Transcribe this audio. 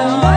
am